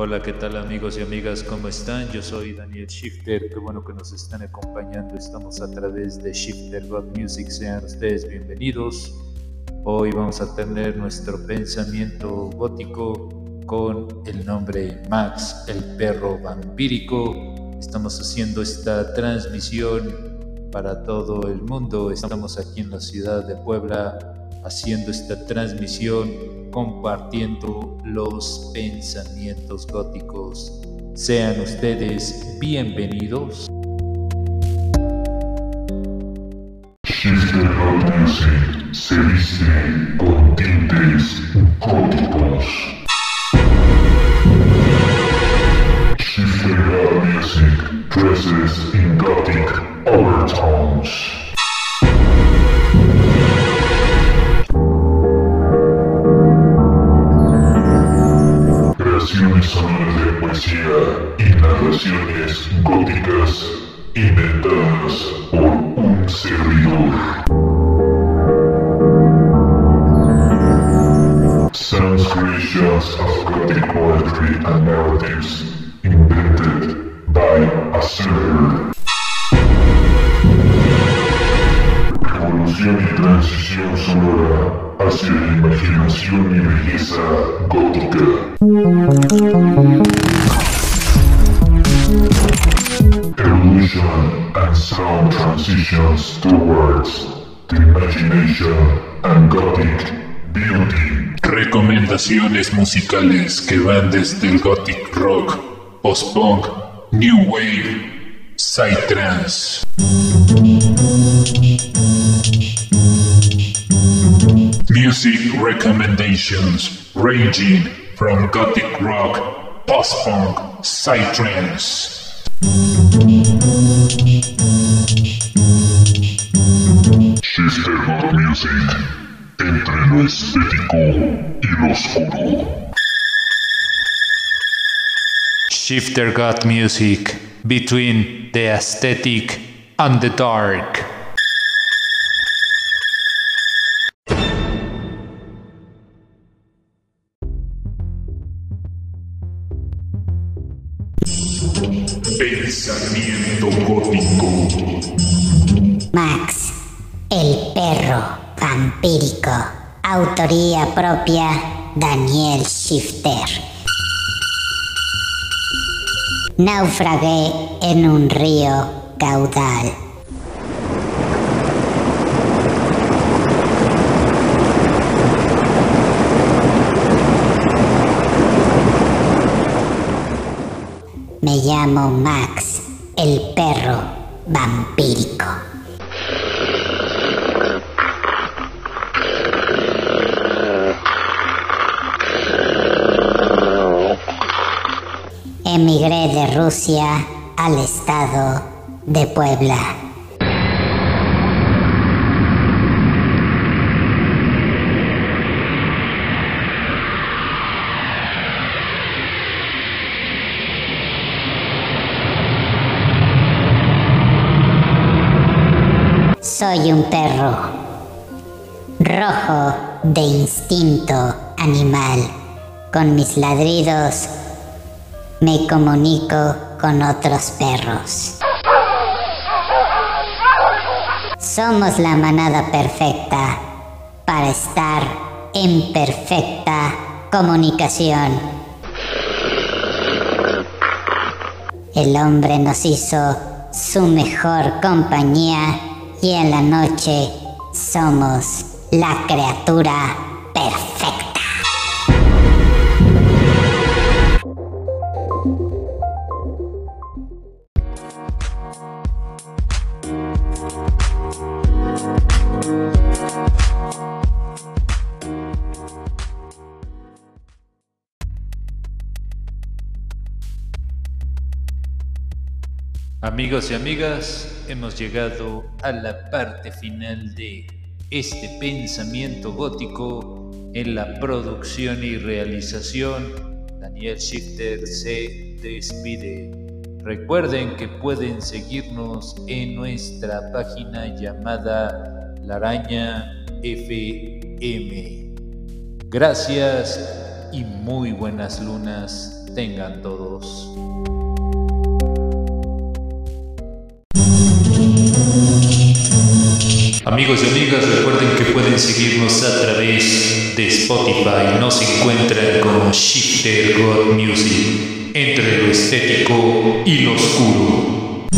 Hola, ¿qué tal amigos y amigas? ¿Cómo están? Yo soy Daniel Shifter, qué bueno que nos están acompañando. Estamos a través de Shifter God Music, sean ustedes bienvenidos. Hoy vamos a tener nuestro pensamiento gótico con el nombre Max, el perro vampírico. Estamos haciendo esta transmisión para todo el mundo. Estamos aquí en la ciudad de Puebla haciendo esta transmisión compartiendo los pensamientos góticos. Sean ustedes bienvenidos. Shifter Music se viste con tintes góticos. Shifter Music dresses in gothic overtones. Sonoras de poesía y narraciones góticas inventadas por un servidor. Sounds creations of gothic poetry and narratives invented by a server. Revolución y transición sonora la imaginación y belleza gótica. Evolution and sound transitions towards the imagination and gothic beauty. Recomendaciones musicales que van desde el gothic rock, post-punk, new wave, psytrance. Music recommendations ranging from gothic rock, post-punk, psytrance. Sister God Music, entre lo estético y lo oscuro. Shifter God Music, between the aesthetic and the dark. Pensamiento gótico. Max, el perro vampírico. Autoría propia, Daniel Shifter. Naufragué en un río caudal. Me llamo Max, el perro vampírico. Emigré de Rusia al estado de Puebla. Soy un perro rojo de instinto animal. Con mis ladridos me comunico con otros perros. Somos la manada perfecta para estar en perfecta comunicación. El hombre nos hizo su mejor compañía y en la noche somos la criatura Amigos y amigas, hemos llegado a la parte final de este pensamiento gótico en la producción y realización. Daniel Shifter se despide. Recuerden que pueden seguirnos en nuestra página llamada La Araña FM. Gracias y muy buenas lunas tengan todos. Amigos y amigas, recuerden que pueden seguirnos a través de Spotify. Nos encuentran como Shifter God Music, entre lo estético y lo oscuro.